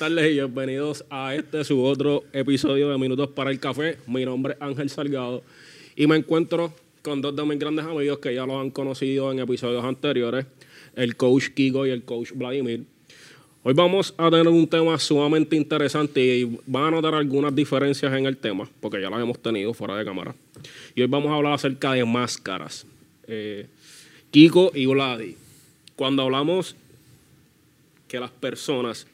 tardes y bienvenidos a este su otro episodio de Minutos para el Café. Mi nombre es Ángel Salgado y me encuentro con dos de mis grandes amigos que ya los han conocido en episodios anteriores, el coach Kiko y el coach Vladimir. Hoy vamos a tener un tema sumamente interesante y van a notar algunas diferencias en el tema, porque ya las hemos tenido fuera de cámara. Y hoy vamos a hablar acerca de máscaras. Eh, Kiko y Vladi, cuando hablamos que las personas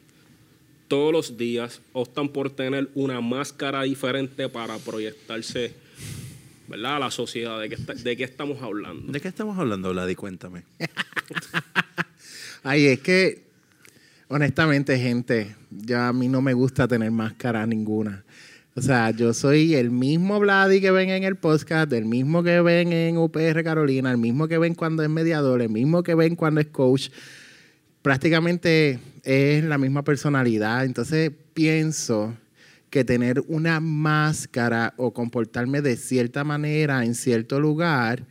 todos los días optan por tener una máscara diferente para proyectarse, ¿verdad? A la sociedad. ¿De qué, de qué estamos hablando? ¿De qué estamos hablando, Vladi? Cuéntame. Ay, es que, honestamente, gente, ya a mí no me gusta tener máscara ninguna. O sea, yo soy el mismo Vladi que ven en el podcast, el mismo que ven en UPR Carolina, el mismo que ven cuando es mediador, el mismo que ven cuando es coach. Prácticamente es la misma personalidad. Entonces pienso que tener una máscara o comportarme de cierta manera en cierto lugar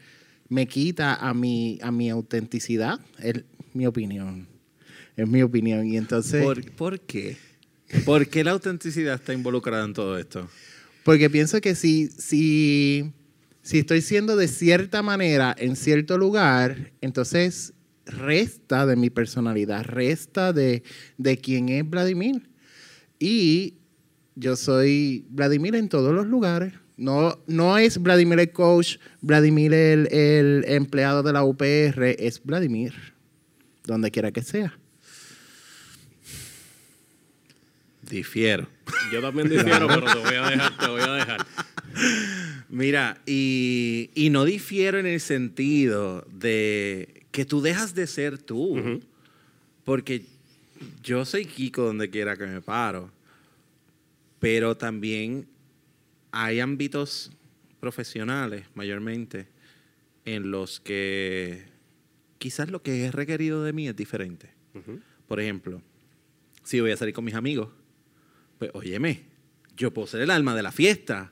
me quita a mi, a mi autenticidad. Es mi opinión. Es mi opinión. Y entonces. ¿Por, ¿Por, qué? ¿Por qué la autenticidad está involucrada en todo esto? Porque pienso que si, si, si estoy siendo de cierta manera en cierto lugar, entonces resta de mi personalidad, resta de, de quién es Vladimir. Y yo soy Vladimir en todos los lugares. No, no es Vladimir el coach, Vladimir el, el empleado de la UPR, es Vladimir, donde quiera que sea. Difiero. Yo también difiero, pero te voy a dejar, te voy a dejar. Mira, y, y no difiero en el sentido de que tú dejas de ser tú. Porque yo soy Kiko donde quiera que me paro. Pero también hay ámbitos profesionales, mayormente, en los que quizás lo que es requerido de mí es diferente. Por ejemplo, si voy a salir con mis amigos, pues óyeme, yo puedo ser el alma de la fiesta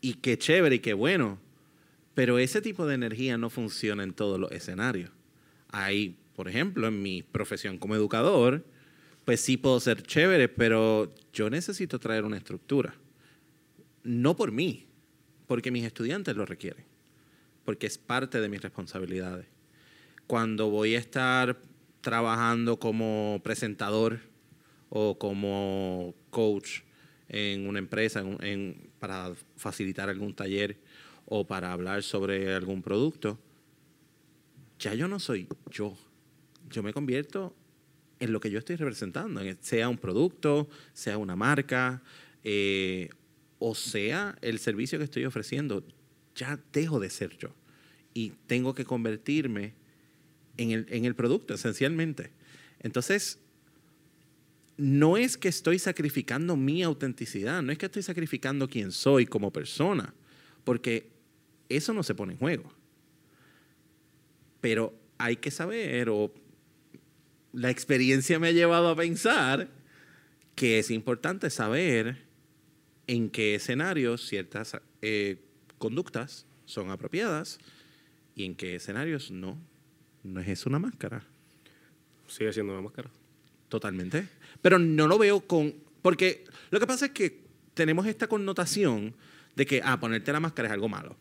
y qué chévere y qué bueno, pero ese tipo de energía no funciona en todos los escenarios. Hay, por ejemplo, en mi profesión como educador, pues sí puedo ser chévere, pero yo necesito traer una estructura. No por mí, porque mis estudiantes lo requieren, porque es parte de mis responsabilidades. Cuando voy a estar trabajando como presentador o como coach en una empresa en, para facilitar algún taller o para hablar sobre algún producto, ya yo no soy yo. Yo me convierto en lo que yo estoy representando, sea un producto, sea una marca, eh, o sea el servicio que estoy ofreciendo. Ya dejo de ser yo y tengo que convertirme en el, en el producto, esencialmente. Entonces, no es que estoy sacrificando mi autenticidad, no es que estoy sacrificando quién soy como persona, porque eso no se pone en juego. Pero hay que saber, o la experiencia me ha llevado a pensar que es importante saber en qué escenarios ciertas eh, conductas son apropiadas y en qué escenarios no. No es eso una máscara. Sigue siendo una máscara. Totalmente. Pero no lo veo con... Porque lo que pasa es que tenemos esta connotación de que, ah, ponerte la máscara es algo malo.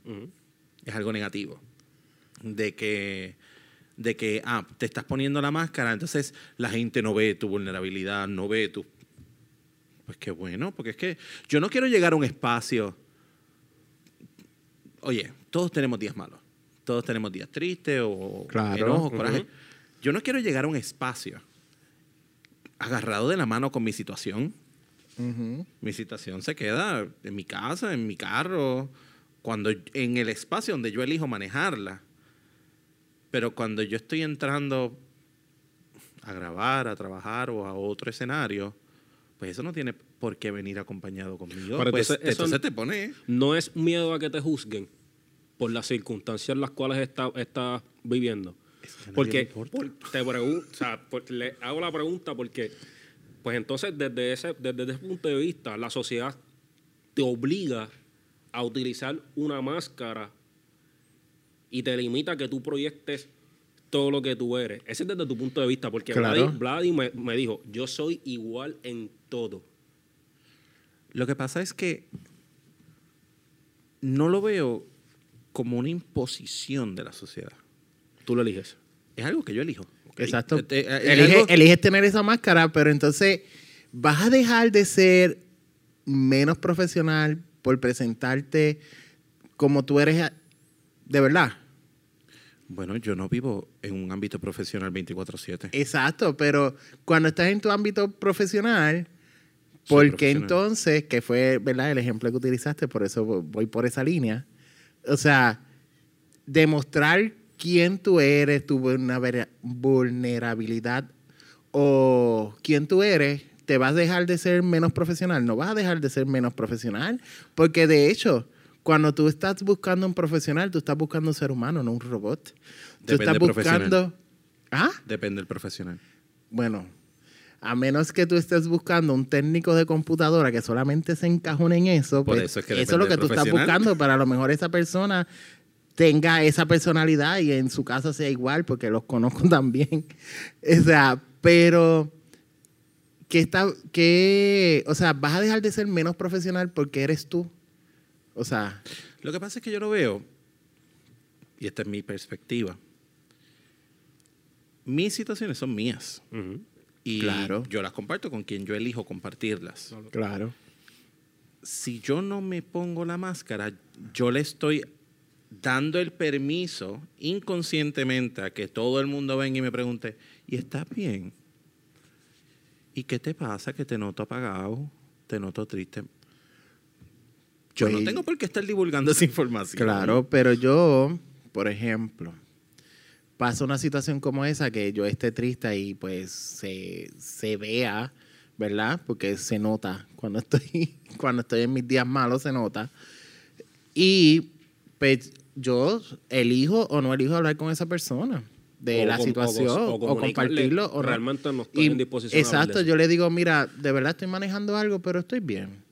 Es algo negativo. De que, de que, ah, te estás poniendo la máscara, entonces la gente no ve tu vulnerabilidad, no ve tu... Pues qué bueno, porque es que yo no quiero llegar a un espacio... Oye, todos tenemos días malos. Todos tenemos días tristes o claro. enojos, coraje. Yo no quiero llegar a un espacio agarrado de la mano con mi situación. Mi situación se queda en mi casa, en mi carro, cuando en el espacio donde yo elijo manejarla. Pero cuando yo estoy entrando a grabar, a trabajar o a otro escenario, pues eso no tiene por qué venir acompañado conmigo. Pero pues entonces, te pone. No es miedo a que te juzguen por las circunstancias en las cuales estás está viviendo. Es que Porque por- te pregunto, o sea, por- le hago la pregunta porque, pues entonces desde ese, desde ese punto de vista, la sociedad te obliga a utilizar una máscara y te limita a que tú proyectes todo lo que tú eres. Ese es desde tu punto de vista, porque Claro. Vladi, Vladi me, me dijo, yo soy igual en todo. Lo que pasa es que no lo veo como una imposición de la sociedad. Tú lo eliges. Es algo que yo elijo. Exacto. Eh, eh, es eliges tener esa máscara, pero entonces vas a dejar de ser menos profesional por presentarte como tú eres a- de verdad. Bueno, yo no vivo en un ámbito profesional 24/7. Exacto, pero cuando estás en tu ámbito profesional, ¿por qué profesional. entonces, que fue verdad el ejemplo que utilizaste, por eso voy por esa línea, o sea, demostrar quién tú eres, tu vulnera- vulnerabilidad o quién tú eres, te vas a dejar de ser menos profesional, no vas a dejar de ser menos profesional, porque de hecho, cuando tú estás buscando un profesional, tú estás buscando un ser humano, no un robot. Tú Depende estás profesional. buscando... ¿Ah? Depende del profesional. Bueno, a menos que tú estés buscando un técnico de computadora que solamente se encajone en eso, Por pues eso es que eso es lo que tú estás buscando, para a lo mejor esa persona tenga esa personalidad y en su casa sea igual, porque los conozco también. O sea, pero que está, que, o sea, vas a dejar de ser menos profesional porque eres tú. O sea, Lo que pasa es que yo lo veo, y esta es mi perspectiva, mis situaciones son mías. Y Claro. yo las comparto con quien yo elijo compartirlas. claro. Si yo no me pongo la máscara, yo le estoy dando el permiso inconscientemente a que todo el mundo venga y me pregunte, ¿y estás bien? ¿Y qué te pasa? Que te noto apagado, te noto triste. Yo no Pues- tengo por qué estar divulgando esa información. Claro, pero yo, por ejemplo, pasa una situación como esa que yo esté triste y pues se, se vea, ¿verdad? Porque se nota cuando estoy, cuando estoy en mis días malos, se nota. Y pues yo elijo o no elijo hablar con esa persona de O la com- situación o compartirlo o realmente no estoy Y- en disposición Exacto, yo le digo, mira, de verdad estoy manejando algo, pero estoy bien.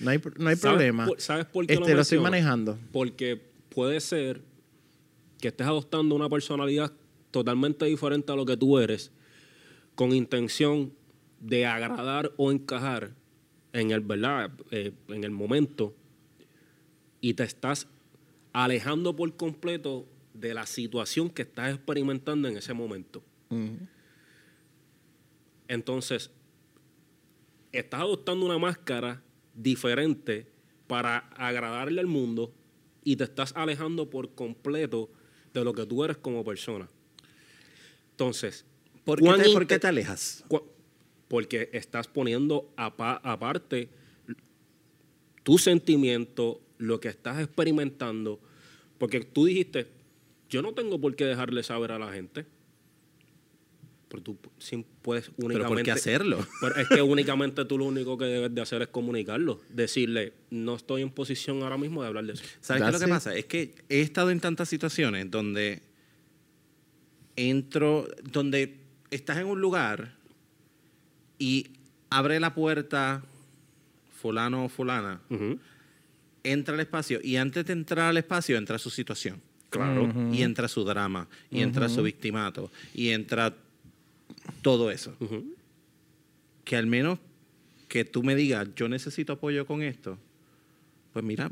No hay, no hay ¿Sabes problema. por- ¿Sabes por qué este, lo estoy menciono? manejando. Porque puede ser que estés adoptando una personalidad totalmente diferente a lo que tú eres, con intención de agradar o encajar en el verdad, Eh, en el momento, y te estás alejando por completo de la situación que estás experimentando en ese momento. Entonces, estás adoptando una máscara diferente para agradarle al mundo y te estás alejando por completo de lo que tú eres como persona. Entonces, ¿Por qué, ¿cuán te, por inte- qué te alejas? Porque estás poniendo apa- aparte tu sentimiento, lo que estás experimentando, porque tú dijiste, yo no tengo por qué dejarle saber a la gente. Pero tú sí puedes únicamente... ¿Pero por qué hacerlo? Pero es que únicamente tú lo único que debes de hacer es comunicarlo. Decirle, no estoy en posición ahora mismo de hablar de eso. ¿Sabes qué es lo que pasa? Es que he estado en tantas situaciones donde entro, donde estás en un lugar y abre la puerta fulano o fulana. Entra al espacio y antes de entrar al espacio entra su situación. Claro. Y entra su drama, y entra su victimato, y entra todo eso. Que al menos que tú me digas, yo necesito apoyo con esto, pues mira,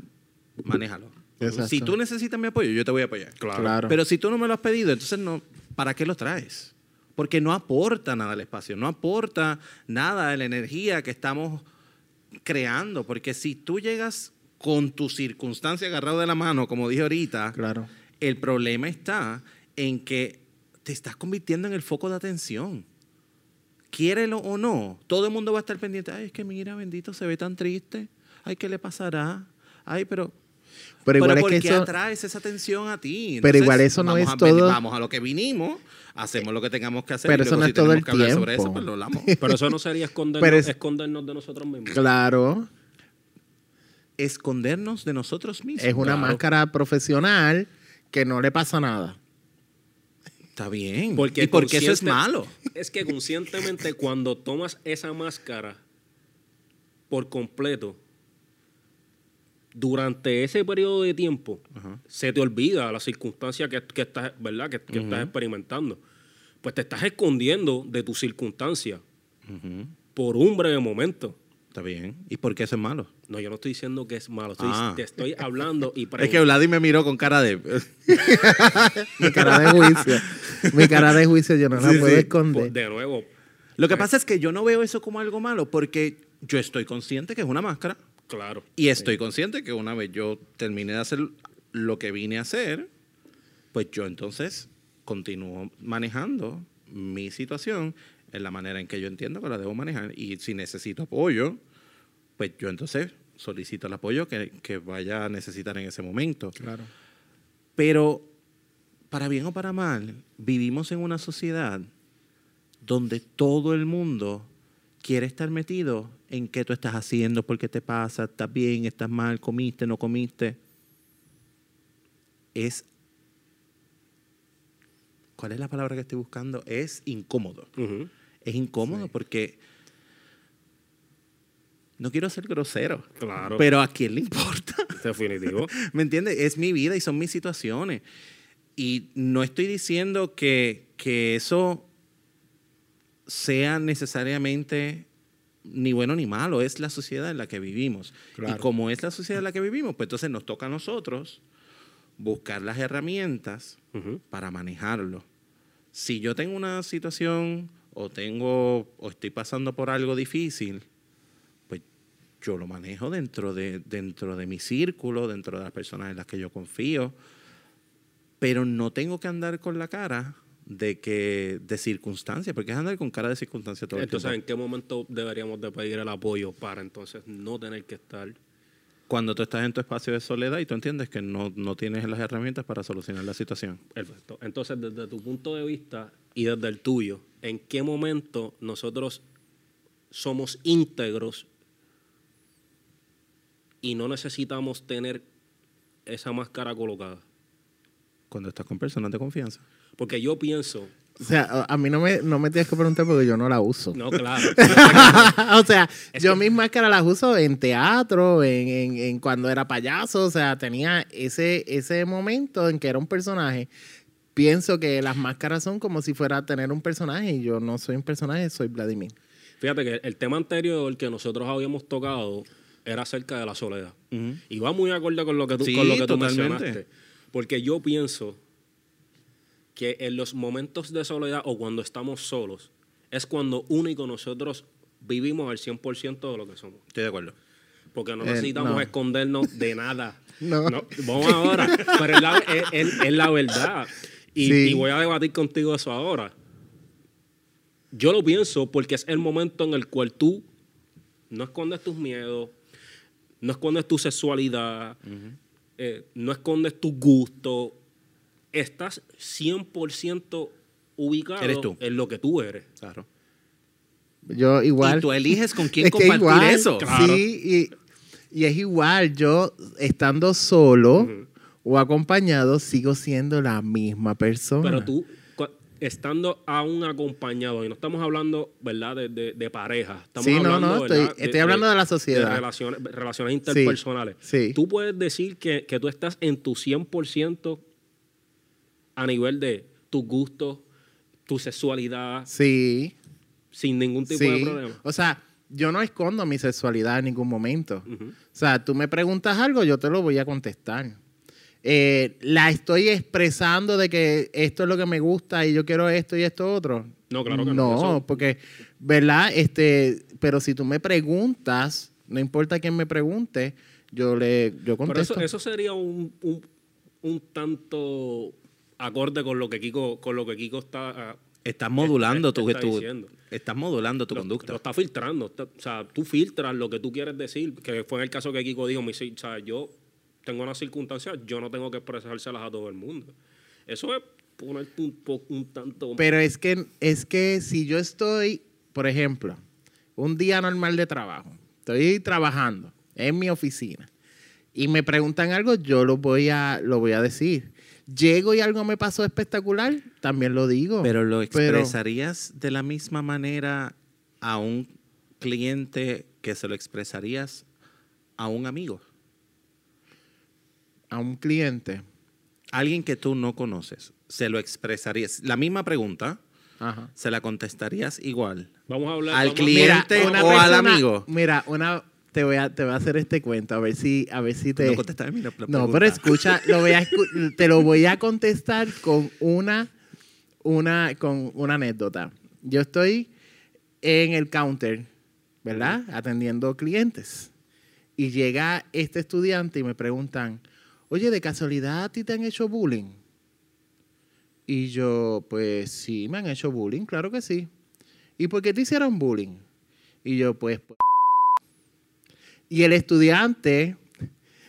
manéjalo. Exacto. Si tú necesitas mi apoyo, yo te voy a apoyar. Claro. Claro. Pero si tú no me lo has pedido, entonces no, ¿para qué lo traes? Porque no aporta nada al espacio, no aporta nada de la energía que estamos creando. Porque si tú llegas con tu circunstancia agarrado de la mano, como dije ahorita, Claro. el problema está en que te estás convirtiendo en el foco de atención. Quiérelo o no, todo el mundo va a estar pendiente. Ay, es que mira, bendito, se ve tan triste. Ay, ¿qué le pasará? Ay, pero Pero igual ¿por es que eso, atraes esa atención a ti? Pero igual eso no es a todo- Vamos a lo que vinimos, hacemos lo que tengamos que hacer. Pero y eso luego no si es todo tenemos el que hablar sobre tiempo. eso, pues lo hablamos. Pero eso no sería escondernos, Pero es- escondernos de nosotros mismos. claro, Escondernos de nosotros mismos. es una Claro. máscara profesional que no le pasa nada. Está bien. Porque ¿Y porque eso es malo? Es que conscientemente cuando tomas esa máscara por completo, durante ese periodo de tiempo se te olvida la circunstancia que, que estás, ¿verdad? Que, que estás experimentando. Pues te estás escondiendo de tu circunstancia por un breve momento. Está bien. ¿Y por qué eso es malo? No, yo no estoy diciendo que es malo. Estoy- Ah. Te estoy hablando y Es que Vladi me miró con cara de... Mi cara de juicio. Mi cara de juicio yo no la Sí, puedo sí. esconder. de nuevo, Lo que pasa es que yo no veo eso como algo malo porque yo estoy consciente que es una máscara claro. y estoy consciente que una vez yo termine de hacer lo que vine a hacer, pues yo entonces continúo manejando mi situación en la manera en que yo entiendo que la debo manejar y si necesito apoyo, pues yo entonces solicito el apoyo que, que vaya a necesitar en ese momento. Claro. Pero, para bien o para mal, vivimos en una sociedad donde todo el mundo quiere estar metido en qué tú estás haciendo, por qué te pasa, estás bien, estás mal, comiste, no comiste. Es. ¿Cuál es la palabra que estoy buscando? Es incómodo. Ujú. Es incómodo porque. No quiero ser grosero. Claro. Pero a quién le importa. Definitivo. ¿Me entiendes? Es mi vida y son mis situaciones. Y no estoy diciendo que, que eso sea necesariamente ni bueno ni malo, es la sociedad en la que vivimos. Claro. Y como es la sociedad en la que vivimos, pues entonces nos toca a nosotros buscar las herramientas para manejarlo. Si yo tengo una situación o tengo o estoy pasando por algo difícil, pues yo lo manejo dentro de, dentro de mi círculo, dentro de las personas en las que yo confío, pero no tengo que andar con la cara de que de circunstancia, porque es andar con cara de circunstancia todo el Entonces, ¿en qué momento deberíamos de pedir el apoyo para entonces no tener que estar? Cuando tú estás en tu espacio de soledad y tú entiendes que no, no tienes las herramientas para solucionar la situación. Perfecto. Entonces, desde tu punto de vista y desde el tuyo, ¿en qué momento nosotros somos íntegros y no necesitamos tener esa máscara colocada? Cuando estás con personas de confianza. Porque yo pienso, O sea, a mí no me, no me tienes que preguntar porque yo no la uso. no, claro, o sea, Es yo que- mis máscaras las uso en teatro, en, en- en cuando era payaso, o sea, tenía ese, ese momento en que era un personaje. Pienso que las máscaras son como si fuera a tener un personaje y yo no soy un personaje, soy Vladimir. fíjate que el tema anterior que nosotros habíamos tocado era acerca de la soledad. Y va muy acorde con lo que tú, Sí, con lo que tú mencionaste. Porque yo pienso que en los momentos de soledad o cuando estamos solos es cuando único nosotros vivimos al 100% de lo que somos. Estoy de acuerdo. Porque no Eh, necesitamos no. escondernos de nada. No. Vamos ahora. Pero es la, es- es- es la verdad. Y, Sí. y voy a debatir contigo eso ahora. Yo lo pienso porque es el momento en el cual tú no escondes tus miedos, no escondes tu sexualidad, eh, no escondes tus gustos. Estás 100% ubicado Eres tú. en lo que tú eres. Claro. Yo igual. Y tú eliges con quién Es que compartir igual, eso. Claro. Sí, y, y es igual, yo estando solo. O acompañado, sigo siendo la misma persona. Pero tú, estando aún acompañado, y no estamos hablando, ¿verdad?, de, de- de pareja. Estamos Sí, no, hablando, no, estoy- estoy hablando de la sociedad. De relaciones, relaciones interpersonales. sí. Tú puedes decir que, que tú estás en tu 100% a nivel de tus gustos, tu sexualidad, Sí, sin ningún tipo sí. de problema. O sea, yo no escondo mi sexualidad en ningún momento. O sea, tú me preguntas algo, yo te lo voy a contestar. Eh, la estoy expresando de que esto es lo que me gusta y yo quiero esto y esto otro. No, claro que no. No, Eso- porque, ¿verdad? Este, pero si tú me preguntas, no importa quién me pregunte, yo le yo Pero contesto. eso, eso sería un, un, un tanto acorde con lo que Kiko, con lo que Kiko está ah, Estás modulando Está- tu, está tu- estás modulando tu lo, conducta. Lo está filtrando. Está- o sea, tú filtras lo que tú quieres decir, que fue en el caso que Kiko dijo, mi, o sea, yo tengo unas circunstancias, yo no tengo que expresárselas a todo el mundo. Eso es ponerte un, un tanto... Pero es que, es que si yo estoy, por ejemplo, un día normal de trabajo, estoy trabajando en mi oficina y me preguntan algo, yo lo voy a, lo voy a decir. Llego y algo me pasó espectacular, también lo digo. Pero lo Pero- expresarías de la misma manera a un cliente que se lo expresarías a un amigo. A un cliente, Alguien que tú no conoces, ¿se lo expresarías? La misma pregunta, ajá. ¿se la contestarías igual? Vamos a hablar. Al vamos a- cliente. ¿Cliente o al amigo? Mira, una, te voy a, te voy a hacer este cuento, a ver si, a ver si te. No contestar mi la No, pregunta. pero escucha, lo voy a escu- te lo voy a contestar con una, una, con una anécdota. Yo estoy en el counter, ¿verdad? Atendiendo clientes. Y llega este estudiante y me preguntan, oye, ¿de casualidad a ti te han hecho bullying? Y yo, pues sí, me han hecho bullying, claro que sí. ¿Y por qué te hicieron bullying? Y yo, pues... pues". Y el estudiante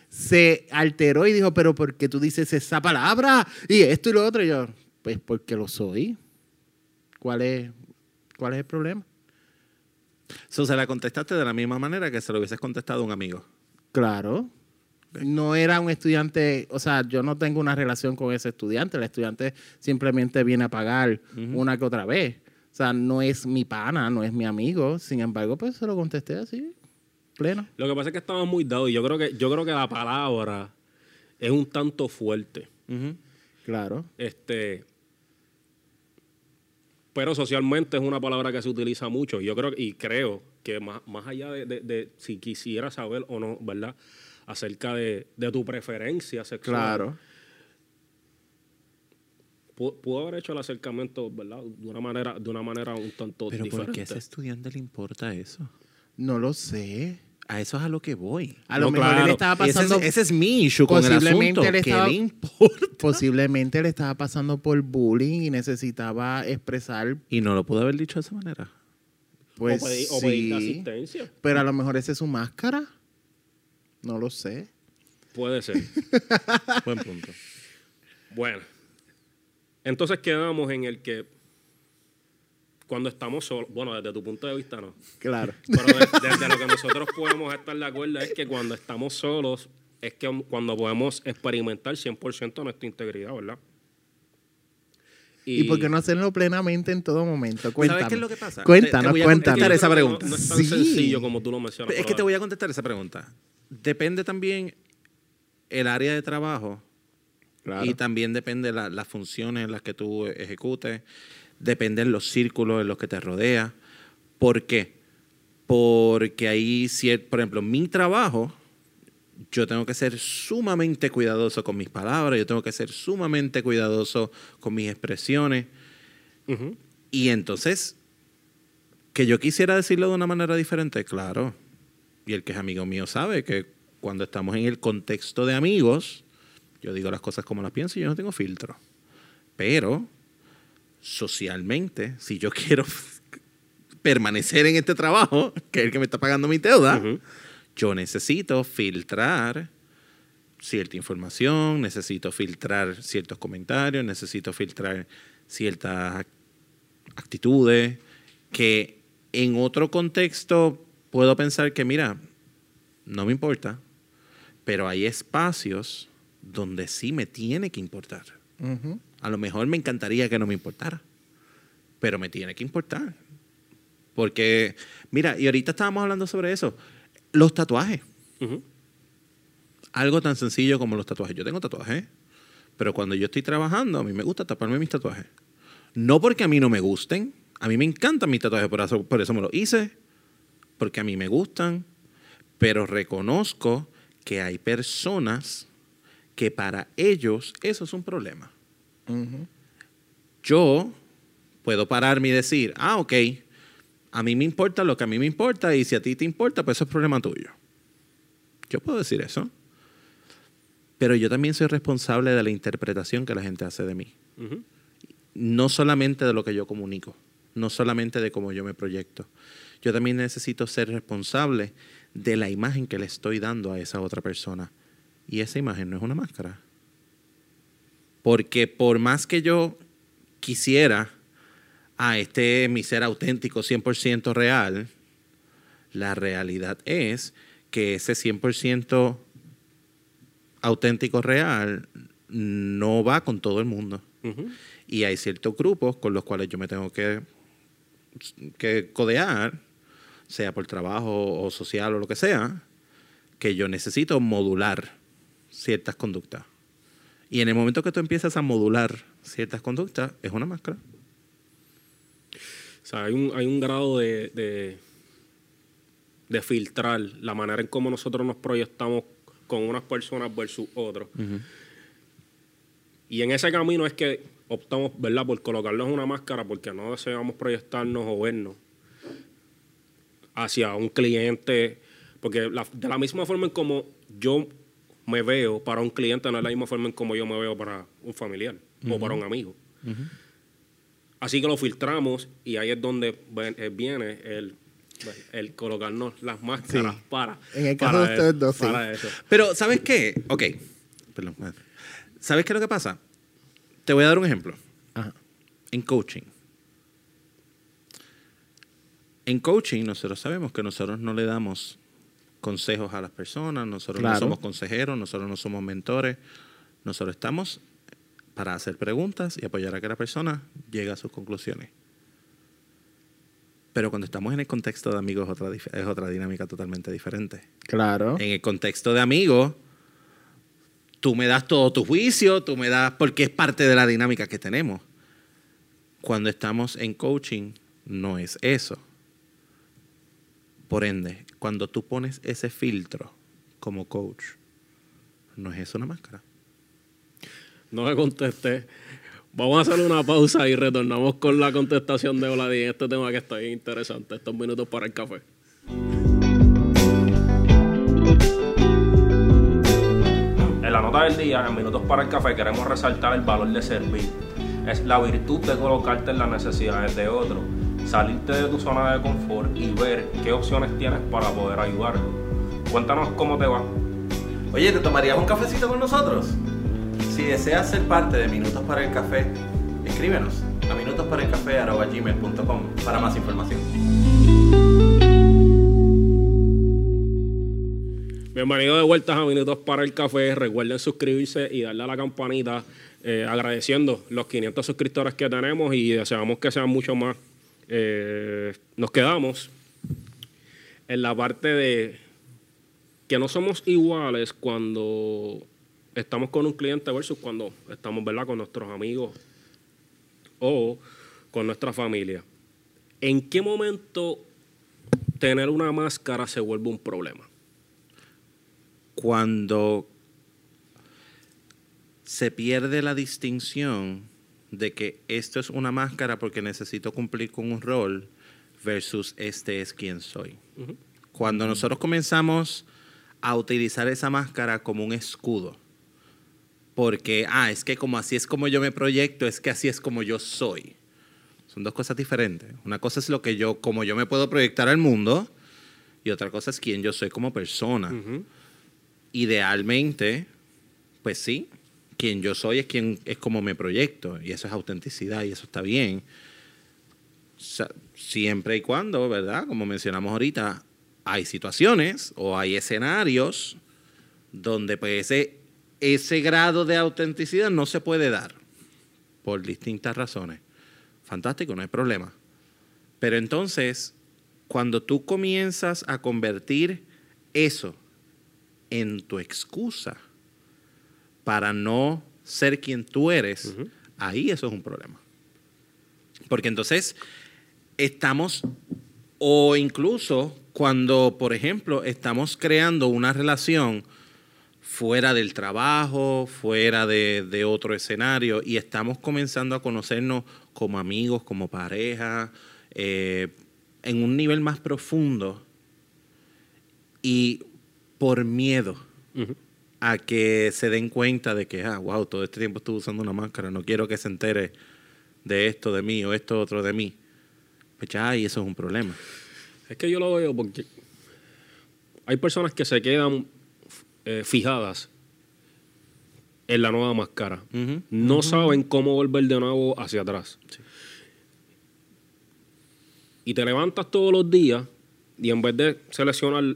se alteró y dijo, pero ¿por qué tú dices esa palabra? Y esto y lo otro. Y yo, pues porque lo soy. ¿Cuál es, cuál es el problema? So, se la contestaste de la misma manera que se lo hubieses contestado a un amigo. Claro. No era un estudiante, o sea, yo no tengo una relación con ese estudiante. El estudiante simplemente viene a pagar una que otra vez. O sea, no es mi pana, no es mi amigo. Sin embargo, pues se lo contesté así, pleno. Lo que pasa es que estamos muy dados y yo creo que, yo creo que la palabra es un tanto fuerte. Claro. Este. Pero socialmente es una palabra que se utiliza mucho. Yo creo y creo que más, más allá de, de- de si quisiera saber o no, ¿verdad? Acerca de, de tu preferencia sexual. Claro. pu- Pudo haber hecho el acercamiento, ¿verdad? De una manera, de una manera un tanto Pero ¿por diferente. qué a ese estudiante le importa eso? No lo sé. A eso es a lo que voy. A lo No, mejor claro. él estaba Ese pasando. es, ese es mi issue con el Posiblemente asunto. él ¿Qué estaba- le importa? Posiblemente él estaba pasando por bullying y necesitaba expresar, Y no lo pudo haber dicho de esa manera. pues o pedir, o pedir sí, asistencia. pero a lo mejor esa es su máscara. No lo sé. Puede ser. Buen punto. Bueno, entonces quedamos en el que cuando estamos solos, bueno, desde tu punto de vista no, Claro. pero de- desde lo que nosotros podemos estar de acuerdo es que cuando estamos solos es que cuando podemos experimentar 100% nuestra integridad, ¿verdad? ¿Y por qué no hacerlo plenamente en todo momento? Cuéntanos. ¿Sabes qué es lo que pasa? Cuéntanos, te voy a cuéntanos. contestar esa pregunta. No, no es tan Sí. sencillo como tú lo mencionas. Es que te voy a contestar esa pregunta. Depende también el área de trabajo Claro. y también depende la- las funciones en las que tú ejecutes, dependen los círculos en los que te rodea. ¿Por qué? Porque ahí, cier- por ejemplo, mi trabajo, yo tengo que ser sumamente cuidadoso con mis palabras, yo tengo que ser sumamente cuidadoso con mis expresiones. Y entonces, que yo quisiera decirlo de una manera diferente, claro. Y el que es amigo mío sabe que cuando estamos en el contexto de amigos, yo digo las cosas como las pienso y yo no tengo filtro. Pero, socialmente, si yo quiero permanecer en este trabajo, que es el que me está pagando mi deuda, yo necesito filtrar cierta información, necesito filtrar ciertos comentarios, necesito filtrar ciertas ac- actitudes que en otro contexto puedo pensar que, mira, no me importa, pero hay espacios donde sí me tiene que importar. A lo mejor me encantaría que no me importara, pero me tiene que importar. Porque, mira, y ahorita estábamos hablando sobre eso, los tatuajes. Algo tan sencillo como los tatuajes. Yo tengo tatuajes, pero cuando yo estoy trabajando, a mí me gusta taparme mis tatuajes. No porque a mí no me gusten, a mí me encantan mis tatuajes, por eso, por eso me los hice, porque a mí me gustan, pero reconozco que hay personas que para ellos eso es un problema. Yo puedo pararme y decir, ah, ok, a mí me importa lo que a mí me importa y si a ti te importa, pues eso es problema tuyo. Yo puedo decir eso. Pero yo también soy responsable de la interpretación que la gente hace de mí. No solamente de lo que yo comunico, no solamente de cómo yo me proyecto. Yo también necesito ser responsable de la imagen que le estoy dando a esa otra persona. Y esa imagen no es una máscara. Porque por más que yo quisiera, ah, este es mi ser auténtico 100% real, la realidad es que ese 100% auténtico real no va con todo el mundo. Y hay ciertos grupos con los cuales yo me tengo que, que codear, sea por trabajo o social o lo que sea, que yo necesito modular. ciertas conductas. Y en el momento que tú empiezas a modular ciertas conductas, es una máscara. O sea, hay un, hay un grado de, de, de filtrar la manera en cómo nosotros nos proyectamos con unas personas versus otros. Y en ese camino es que optamos, ¿verdad?, por colocarnos una máscara porque no deseamos proyectarnos o vernos hacia un cliente. Porque la- de la misma forma en como yo me veo para un cliente, no es la misma forma en como yo me veo para un familiar o para un amigo. Así que lo filtramos y ahí es donde ven- eh, viene el, el colocarnos las máscaras Sí. para. En el caso para de ustedes eso, dos, sí. para eso. Pero, ¿sabes qué? Ok. Perdón. ¿Sabes qué es lo que pasa? Te voy a dar un ejemplo. Ajá. En coaching. En coaching nosotros sabemos que nosotros no le damos consejos a las personas, nosotros no somos consejeros, nosotros no somos mentores, nosotros estamos para hacer preguntas y apoyar a que la persona llegue a sus conclusiones. Pero cuando estamos en el contexto de amigos es otra, es otra dinámica totalmente diferente. Claro. En el contexto de amigos, tú me das todo tu juicio, tú me das, porque es parte de la dinámica que tenemos. Cuando estamos en coaching, no es eso. Por ende, cuando tú pones ese filtro como coach, no es eso una máscara. No me contesté. Vamos a hacer una pausa y retornamos con la contestación de Oladi en este tema que está bien interesante. Estos minutos para el café. En la nota del día, en Minutos para el Café, queremos resaltar el valor de servir. Es la virtud de colocarte en las necesidades de otro, salirte de tu zona de confort y ver qué opciones tienes para poder ayudarlo. Cuéntanos cómo te va. Oye, ¿te tomarías un cafecito con nosotros? Si deseas ser parte de Minutos para el Café, escríbenos a minutosparaelcafé.com para más información. Bienvenidos de vuelta a Minutos para el Café. Recuerden suscribirse y darle a la campanita, eh, agradeciendo los 500 suscriptores que tenemos y deseamos que sean mucho más. Eh, nos quedamos en la parte de que no somos iguales cuando estamos con un cliente versus cuando estamos ¿verdad? con nuestros amigos o con nuestra familia. ¿En qué momento tener una máscara se vuelve un problema? Cuando se pierde la distinción de que esto es una máscara porque necesito cumplir con un rol versus este es quien soy. Cuando nosotros comenzamos a utilizar esa máscara como un escudo, porque, ah, es que como así es como yo me proyecto, es que así es como yo soy. Son dos cosas diferentes. Una cosa es lo que yo, como yo me puedo proyectar al mundo, y otra cosa es quién yo soy como persona. Idealmente, pues sí, quien yo soy es quien es como me proyecto, y eso es autenticidad, y eso está bien. Siempre y cuando, ¿verdad? Como mencionamos ahorita, hay situaciones o hay escenarios donde pues ese, ese grado de autenticidad no se puede dar por distintas razones. Fantástico, no hay problema. Pero entonces, cuando tú comienzas a convertir eso en tu excusa para no ser quien tú eres, ahí eso es un problema. Porque entonces estamos, o incluso cuando, por ejemplo, estamos creando una relación fuera del trabajo, fuera de, de otro escenario, y estamos comenzando a conocernos como amigos, como pareja, eh, en un nivel más profundo, y por miedo a que se den cuenta de que, ah, wow, todo este tiempo estuve usando una máscara, no quiero que se entere de esto de mí o esto otro de mí. Pues ya, y eso es un problema. Es que yo lo veo porque hay personas que se quedan eh, fijadas en la nueva máscara. No saben cómo volver de nuevo hacia atrás. Y te levantas todos los días y en vez de seleccionar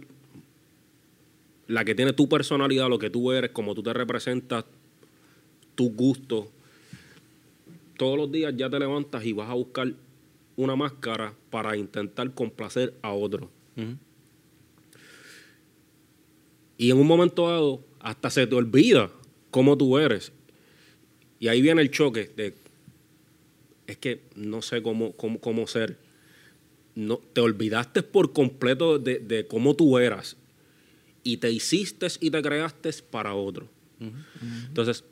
la que tiene tu personalidad, lo que tú eres, cómo tú te representas, tus gustos, todos los días ya te levantas y vas a buscar una máscara para intentar complacer a otro. Y en un momento dado, hasta se te olvida cómo tú eres. Y ahí viene el choque de, es que no sé cómo, cómo, cómo ser. No, te olvidaste por completo de, de cómo tú eras y te hiciste y te creaste para otro. Entonces,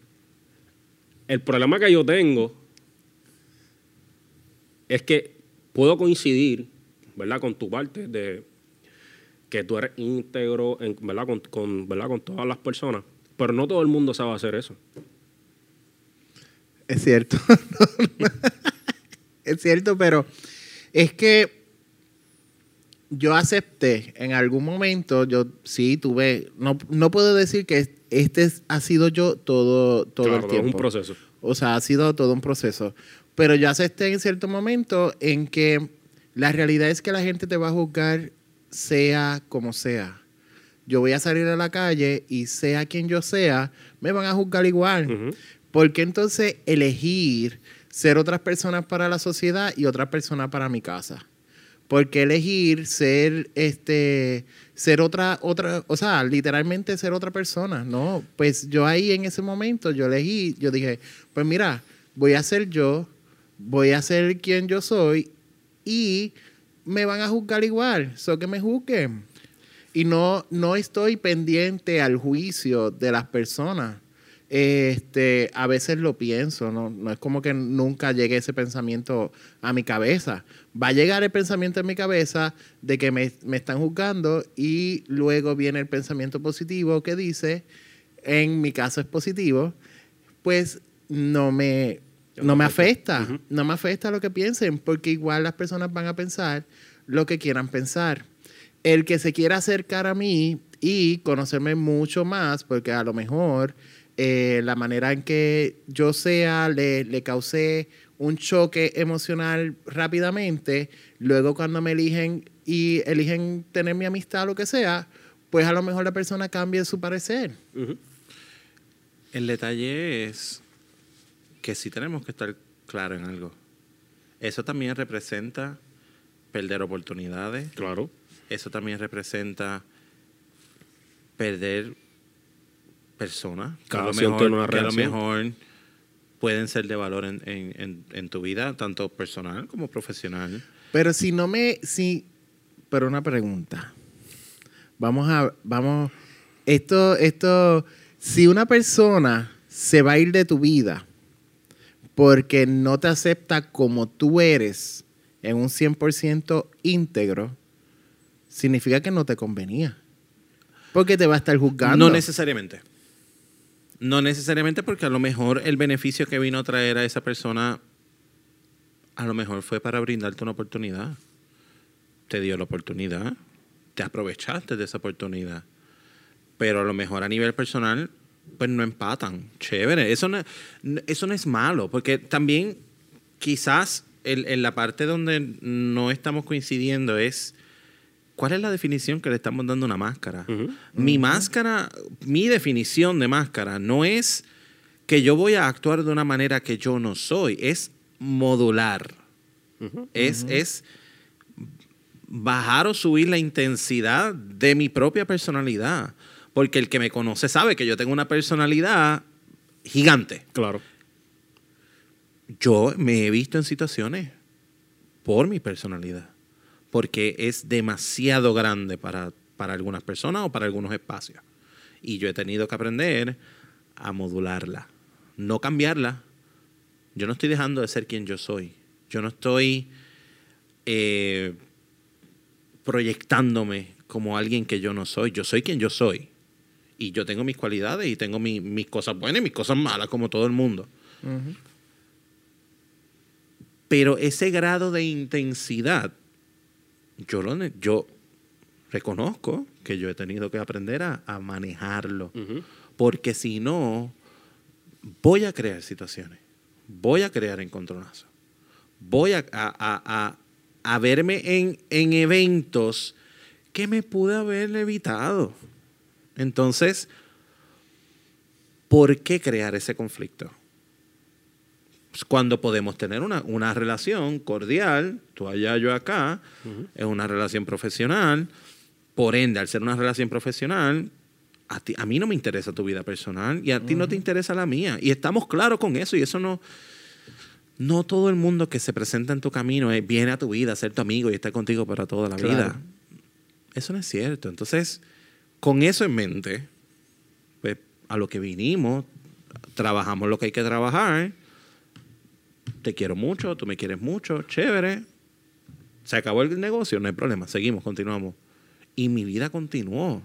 el problema que yo tengo es que puedo coincidir, ¿verdad? Con tu parte de que tú eres íntegro, en, ¿verdad? Con, con, ¿verdad? Con todas las personas, pero no todo el mundo sabe hacer eso. Es cierto. es cierto, pero es que yo acepté en algún momento, yo sí tuve, no, no puedo decir que este ha sido yo todo, todo Claro, el es tiempo. un proceso. O sea, ha sido todo un proceso. Pero yo acepté en cierto momento en que la realidad es que la gente te va a juzgar sea como sea. Yo voy a salir a la calle y sea quien yo sea, me van a juzgar igual. Ujú. ¿Por qué entonces elegir ser otras personas para la sociedad y otras personas para mi casa? ¿Por qué elegir ser este ser otra otra, o sea, literalmente ser otra persona? No, pues yo ahí en ese momento yo elegí, yo dije, pues mira, voy a ser yo, voy a ser quien yo soy y me van a juzgar igual, so que me juzguen. Y no, no estoy pendiente al juicio de las personas. Este, a veces lo pienso, ¿no? no es como que nunca llegue ese pensamiento a mi cabeza. Va a llegar el pensamiento en mi cabeza de que me, me están juzgando y luego viene el pensamiento positivo que dice, en mi caso es positivo, pues no me, no me afecta, no me afecta lo que piensen, porque igual las personas van a pensar lo que quieran pensar. El que se quiera acercar a mí y conocerme mucho más, porque a lo mejor eh, la manera en que yo sea le, le causé un choque emocional rápidamente, luego cuando me eligen y eligen tener mi amistad o lo que sea, pues a lo mejor la persona cambia su parecer. El detalle es que sí tenemos que estar claros en algo. Eso también representa perder oportunidades. Claro. Eso también representa perder personas que, a lo, mejor, tiene una que a lo reacción. mejor pueden ser de valor en, en- en- en tu vida, tanto personal como profesional. Pero si no me, si, pero una pregunta. Vamos a, vamos, esto, esto, si una persona se va a ir de tu vida porque no te acepta como tú eres en un 100% íntegro, significa que no te convenía. Porque te va a estar juzgando. No necesariamente. No necesariamente porque a lo mejor el beneficio que vino a traer a esa persona a lo mejor fue para brindarte una oportunidad. Te dio la oportunidad, te aprovechaste de esa oportunidad. Pero a lo mejor a nivel personal, pues no empatan. Chévere. Eso no, eso no es malo, porque también quizás el- en la parte donde no estamos coincidiendo es cuál es la definición que le estamos dando a una máscara. Mi máscara, mi definición de máscara no es que yo voy a actuar de una manera que yo no soy, es modular. es, es bajar o subir la intensidad de mi propia personalidad. Porque el que me conoce sabe que yo tengo una personalidad gigante. Claro. Yo me he visto en situaciones por mi personalidad, porque es demasiado grande para, para algunas personas o para algunos espacios. Y yo he tenido que aprender a modularla, no cambiarla. Yo no estoy dejando de ser quien yo soy. Yo no estoy eh, proyectándome como alguien que yo no soy. Yo soy quien yo soy. Y yo tengo mis cualidades y tengo mi- mis cosas buenas y mis cosas malas, como todo el mundo. Pero ese grado de intensidad, yo, lo, yo reconozco que yo he tenido que aprender a, a manejarlo. Porque si no, voy a crear situaciones. Voy a crear encontronazos. Voy a- a- a verme en, en eventos que me pude haber evitado. Entonces, ¿por qué crear ese conflicto? Pues cuando podemos tener una, una relación cordial, tú allá, yo acá, es una relación profesional, por ende, al ser una relación profesional, a, ti, a mí no me interesa tu vida personal y a ti no te interesa la mía. Y estamos claros con eso y eso no... No todo el mundo que se presenta en tu camino eh, viene a tu vida a ser tu amigo y estar contigo para toda la Claro. vida. Eso no es cierto. Entonces, con eso en mente, pues a lo que vinimos, trabajamos lo que hay que trabajar. Te quiero mucho, tú me quieres mucho, chévere. Se acabó el negocio, no hay problema, seguimos, continuamos. Y mi vida continuó.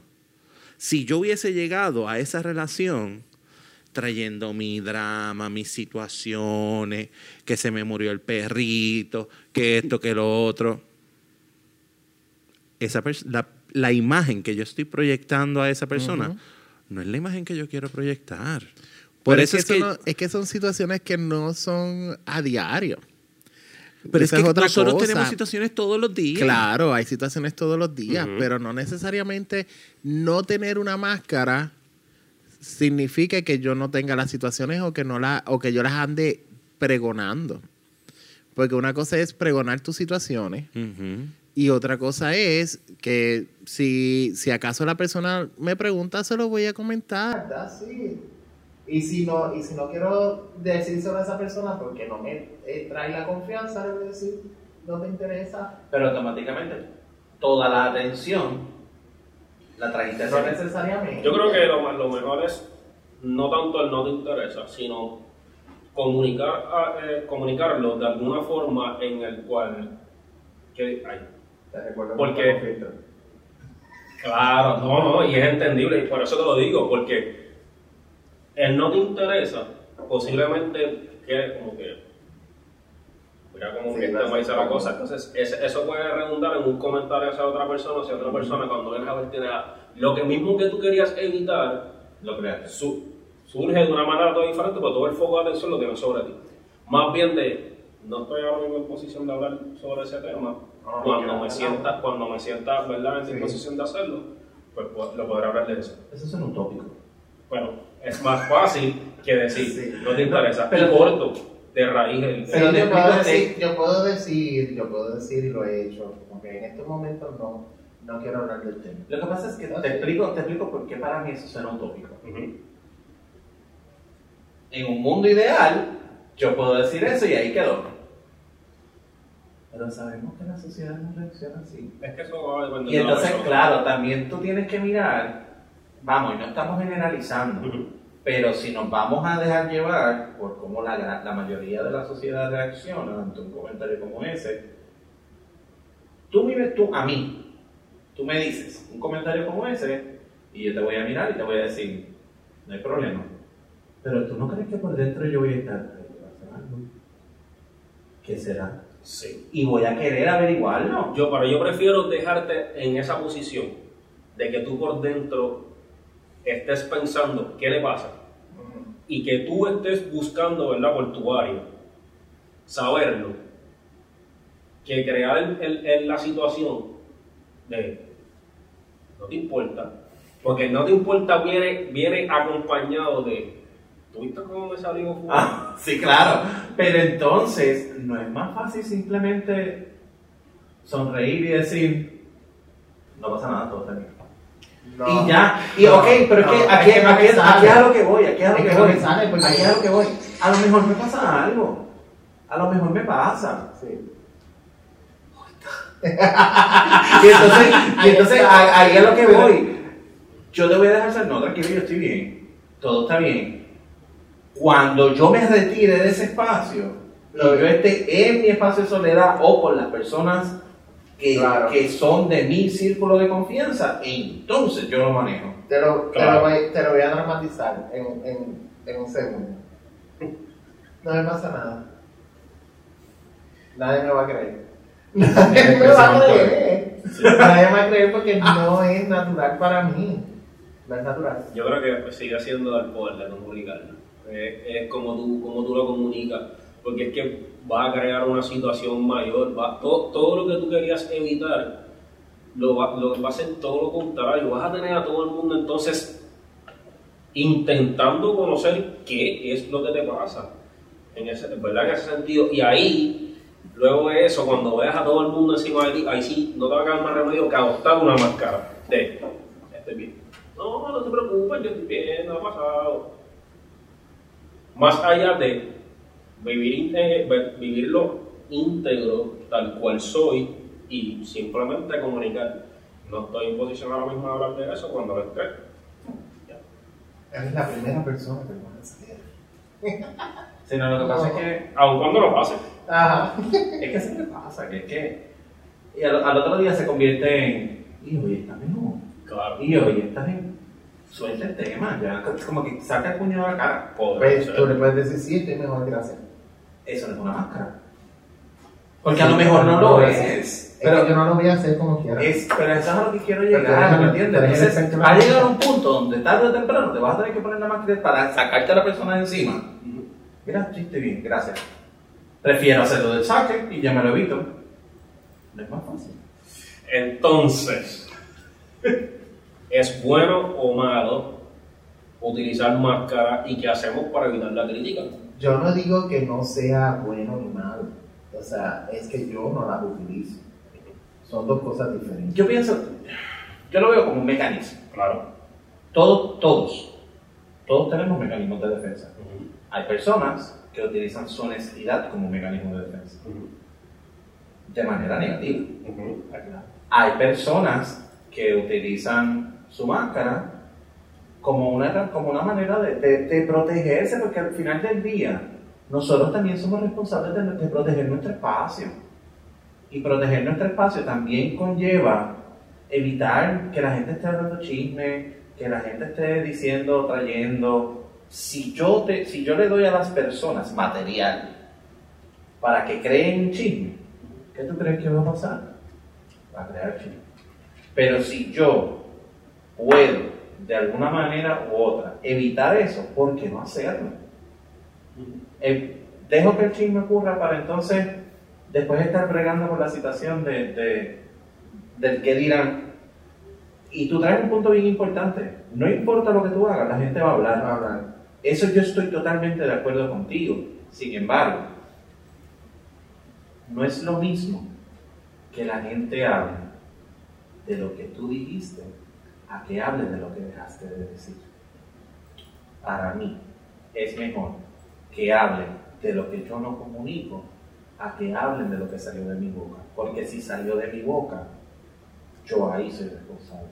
Si yo hubiese llegado a esa relación trayendo mi drama, mis situaciones, que se me murió el perrito, que esto, que lo otro, esa la, la imagen que yo estoy proyectando a esa persona no es la imagen que yo quiero proyectar. Por Pero eso es que, no- es que son situaciones que no son a diario. pero es Esa que otra nosotros cosa. tenemos situaciones todos los días. Claro, hay situaciones todos los días, pero no necesariamente no tener una máscara significa que yo no tenga las situaciones o que no la o que yo las ande pregonando. Porque una cosa es pregonar tus situaciones y otra cosa es que si, si acaso la persona me pregunta, se lo voy a comentar. Sí. Y si no, y si no quiero decírselo a esa persona porque no me eh, trae la confianza, a decir, no te interesa. Pero automáticamente toda la atención la trajiste No necesariamente. Yo creo que lo, lo mejor es no tanto el no te interesa, sino comunicar, a- eh, comunicarlo de alguna forma en el cual... Que, ay, Te recuerdo ¿Por mucho qué? conflicto. Claro, no, no, y es entendible, y por eso te lo digo, porque el no te interesa, posiblemente quede como que, mira como Sí, que este dice la cosa, entonces eso puede redundar en un comentario hacia otra persona, hacia otra persona, cuando vienes a ver tiene a- lo que mismo que tú querías evitar, Lo creaste. su- surge de una manera toda diferente, pero todo el foco de atención lo tienes sobre ti. Más bien de, no estoy ahora mismo en posición de hablar sobre ese tema, Ah, cuando me sienta, cuando me sienta ¿verdad? en Sí. disposición de hacerlo, pues, pues, lo podré hablar de eso. Eso es un utópico. Bueno, es más fácil que decir, Sí. no te interesa, Pero- pero corto, de raíz el... Pero te yo, puedo decir, yo puedo decir, yo puedo decir y lo he hecho, porque en estos momentos no, no quiero hablar del tema. Lo que pasa es que Ok. te explico, te explico por qué para mí eso suena utópico. Ujú. En un mundo ideal, yo puedo decir eso y ahí quedó. Pero sabemos que la sociedad no reacciona así. Es que eso va a depender Y de la entonces, claro, también tú tienes que mirar, vamos, y no estamos generalizando, Ujú. Pero si nos vamos a dejar llevar por cómo la, la mayoría de la sociedad reacciona ante un comentario como ese, tú vives tú a mí, tú me dices un comentario como ese y yo te voy a mirar y te voy a decir, no hay problema. Pero tú no crees que por dentro yo voy a estar, "Ay, ¿qué va a hacer algo? ¿Qué será? Sí. Y voy a querer averiguarlo. Yo, pero yo prefiero dejarte en esa posición de que tú por dentro estés pensando qué le pasa y que tú estés buscando, ¿verdad? Por tu área, saberlo, que crear el- el- el- la situación de no te importa, porque no te importa viene, viene acompañado de, ¿tuviste cómo me salió? fulano?" Ah, sí, claro. Pero entonces, ¿no es más fácil simplemente sonreír y decir, no pasa nada, todo está bien? Y ya, y ok, pero es que aquí, es aquí, aquí a lo que voy, aquí es a lo que, voy, aquí es a lo que voy. A lo mejor me pasa algo, a lo mejor me pasa. Sí. Y entonces, y entonces ahí es a lo que voy. Yo te voy a dejar saber, no, tranquilo, yo estoy bien, todo está bien. Cuando yo me retire de ese espacio, y yo esté en mi espacio de soledad o con las personas que, Claro. que son de mi círculo de confianza, entonces yo lo manejo. Te lo, te, lo voy, te lo voy a dramatizar en, en, en un segundo. No me pasa nada. Nadie me va a creer. Nadie me va a creer. Nadie me va a creer porque no es natural para mí. No es natural. Yo creo que sigue siendo el poder de comunicarlo. Es, es como, tú, como tú lo comunicas. Porque es que vas a crear una situación mayor. va- todo, todo lo que tú querías evitar, lo va, lo va a ser todo lo contrario. Vas a tener a todo el mundo entonces intentando conocer qué es lo que te pasa. En ese, ¿verdad? en ese sentido. Y ahí, luego de eso, cuando veas a todo el mundo encima de ti, ahí sí no te va a quedar más remedio que adoptar una máscara de estoy bien. No, no te preocupes, yo estoy bien, no ha pasado. Más allá de vivir, eh, vivirlo íntegro, tal cual soy, y simplemente comunicar. No estoy en posición ahora mismo de hablar de eso cuando lo esté. Eres la primera persona que me hace Sí, no, lo que pasa es que Aun cuando lo pase. Ajá. Es que siempre pasa, que es que. Y al, al otro día se convierte en. Y hoy está mejor. Claro. Y hoy está bien. Suelta el tema, ya. Como que saca el puño de la cara. Podría Pues, tú le puedes decir, sí, estoy mejor, gracias. Eso no es una máscara. Porque a lo mejor no lo es. Pero Pero, yo no lo voy a hacer como quiera. es, pero eso es a lo que quiero llegar, ¿me entiendes? Entonces, va a llegar a un punto donde tarde o temprano te vas a tener que poner la máscara para sacarte a la persona de encima. Mira, sí, estoy bien, gracias. Prefiero hacerlo del saque y ya me lo evito. No es más fácil. Entonces, ¿es bueno o malo utilizar máscara y qué hacemos para evitar la crítica? Yo no digo que no sea bueno ni malo. O sea, es que yo no las utilizo. Son dos cosas diferentes. Yo pienso, yo lo veo como un mecanismo. Claro. Todos, todos, todos tenemos mecanismos de defensa. Hay personas que utilizan su honestidad como mecanismo de defensa, de manera negativa. Hay personas que utilizan su máscara como una, como una manera de, protegerse, porque al final del día nosotros también somos responsables de, de proteger nuestro espacio. Y proteger nuestro espacio también conlleva evitar que la gente esté hablando chisme, que la gente esté diciendo, trayendo. Si yo, te, si yo le doy a las personas material para que creen chisme, ¿qué tú crees que va a pasar? Va a crear chisme. Pero si yo puedo, de alguna manera u otra, evitar eso, ¿por qué no hacerlo? Eh, dejo que el chisme ocurra para entonces después estar bregando por la situación de, de- del que dirán. Y tú traes un punto bien importante. No importa lo que tú hagas, la gente va a hablar. Va a hablar. Eso yo estoy totalmente de acuerdo contigo. Sin embargo, no es lo mismo que la gente hable de lo que tú dijiste a que hable de lo que dejaste de decir. Para mí es mejor que hablen de lo que yo no comunico a que hablen de lo que salió de mi boca. Porque si salió de mi boca, yo ahí soy responsable.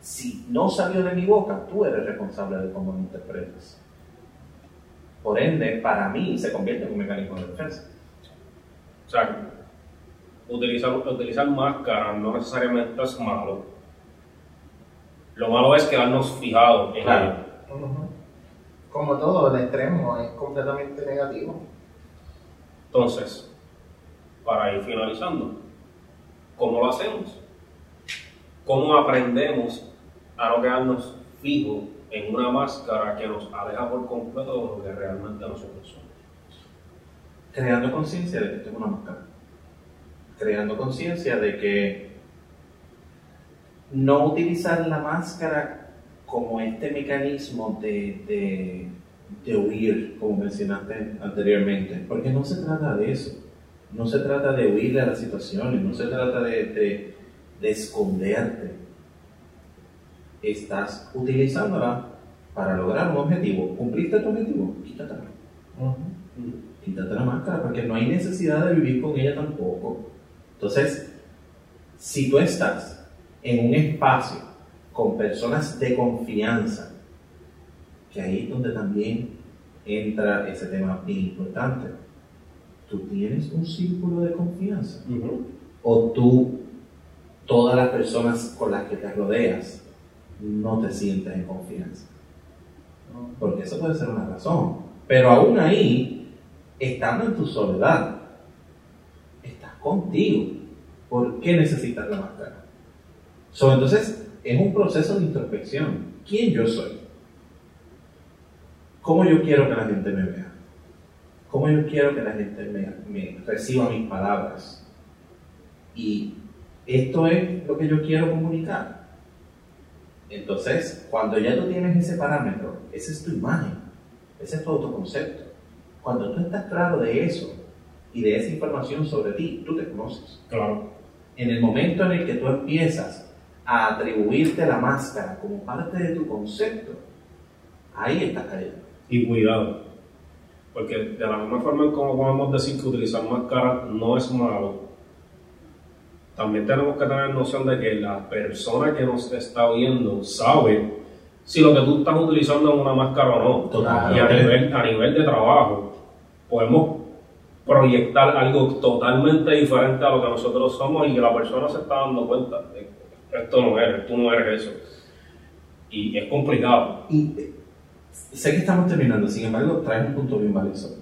Si no salió de mi boca, tú eres responsable de cómo lo interpretas. Por ende, para mí se convierte en un mecanismo de defensa. O sea, utilizar, utilizar máscara no necesariamente es malo. Lo malo es quedarnos fijados en Claro. ello. Como todo, el extremo es completamente negativo. Entonces, para ir finalizando, ¿cómo lo hacemos? ¿Cómo aprendemos a no quedarnos fijos en una máscara que nos aleja por completo de lo que realmente nosotros somos? Creando conciencia de que esto es una máscara. Creando conciencia de que no utilizar la máscara como este mecanismo de, de, de huir, como mencionaste anteriormente, porque no se trata de eso. No se trata de huir de las situaciones, no se trata de, de, de esconderte. Estás utilizándola para lograr un objetivo. ¿Cumpliste tu objetivo? Quítatela. Ujú. Quítate la máscara, porque no hay necesidad de vivir con ella tampoco. Entonces, si tú estás en un espacio con personas de confianza, que ahí es donde también entra ese tema bien importante, tú tienes un círculo de confianza o tú, todas las personas con las que te rodeas, no te sientes en confianza. Porque eso puede ser una razón. Pero aún ahí, estando en tu soledad, estás contigo. ¿Por qué necesitas la máscara? So, entonces, es un proceso de introspección. ¿Quién yo soy? ¿Cómo yo quiero que la gente me vea? ¿Cómo yo quiero que la gente me, me reciba mis palabras? Y esto es lo que yo quiero comunicar. Entonces, cuando ya tú tienes ese parámetro, esa es tu imagen, ese es tu autoconcepto. Cuando tú estás claro de eso y de esa información sobre ti, tú te conoces. Claro. En el momento en el que tú empiezas a atribuirte la máscara como parte de tu concepto, ahí estás cayendo. Y cuidado. Porque de la misma forma en como podemos decir que utilizar máscara no es malo, también tenemos que tener noción de que la persona que nos está viendo sabe si lo que tú estás utilizando es una máscara o no. Total. Y a nivel, a nivel de trabajo, podemos proyectar algo totalmente diferente a lo que nosotros somos y que la persona se está dando cuenta. de que Esto no eres, tú no eres eso. Y es complicado. Y eh, sé que estamos terminando, sin embargo, traes un punto bien valioso.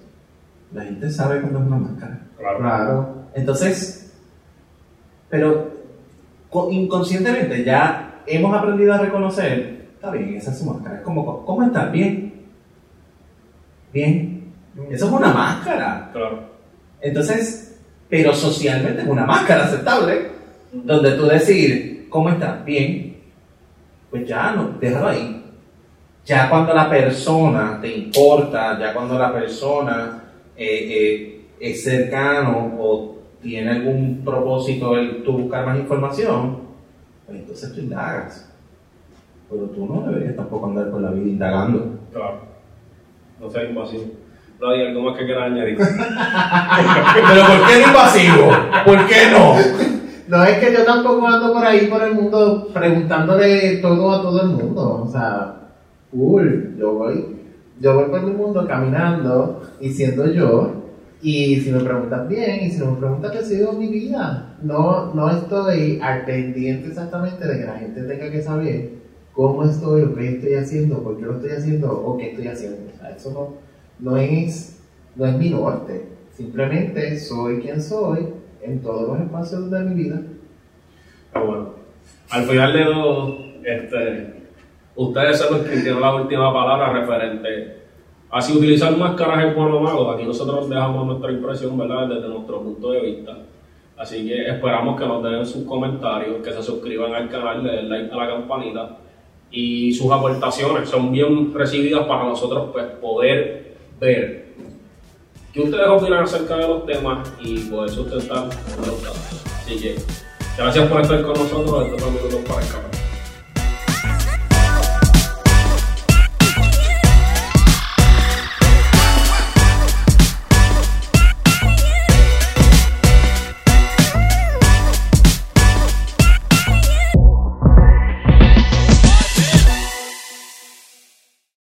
La gente sabe cuando es una máscara. Claro. Claro. Entonces, pero co- inconscientemente ya hemos aprendido a reconocer, está bien, esa es su máscara. Es como, ¿cómo estás? Bien. Bien. Eso es una máscara. Claro. Entonces, pero socialmente es una máscara aceptable, donde tú decir, ¿cómo estás? Bien. Pues ya no, déjalo ahí. Ya cuando la persona te importa, ya cuando la persona eh, eh, es cercano o tiene algún propósito el tú buscar más información, pues entonces tú indagas. Pero tú no deberías tampoco andar por la vida indagando. Claro. No sea invasivo. No hay algo más que quieras añadir. Pero ¿por qué invasivo? ¿Por qué no? No es que yo tampoco ando por ahí por el mundo preguntándole todo a todo el mundo. O sea, cool. Yo voy, yo voy por el mundo caminando y siendo yo. Y si me preguntas bien, y si me preguntas que sigo mi vida. No, no estoy al pendiente exactamente de que la gente tenga que saber cómo estoy, qué estoy haciendo, por qué lo estoy haciendo, o qué estoy haciendo. O sea, eso no, no es, no es mi norte. Simplemente soy quien soy en todos los espacios de mi vida. Pero bueno, al final de todo, este, ustedes son los que tienen la última palabra referente a si utilizar máscaras es bueno o malo. Aquí nosotros dejamos nuestra impresión, ¿verdad?, desde nuestro punto de vista. Así que esperamos que nos den sus comentarios, que se suscriban al canal, le den like a la campanita y sus aportaciones son bien recibidas para nosotros pues, poder ver ustedes opinan acerca de los temas y poder sustentar los datos. Así que gracias por estar con nosotros. Son minutos para el café.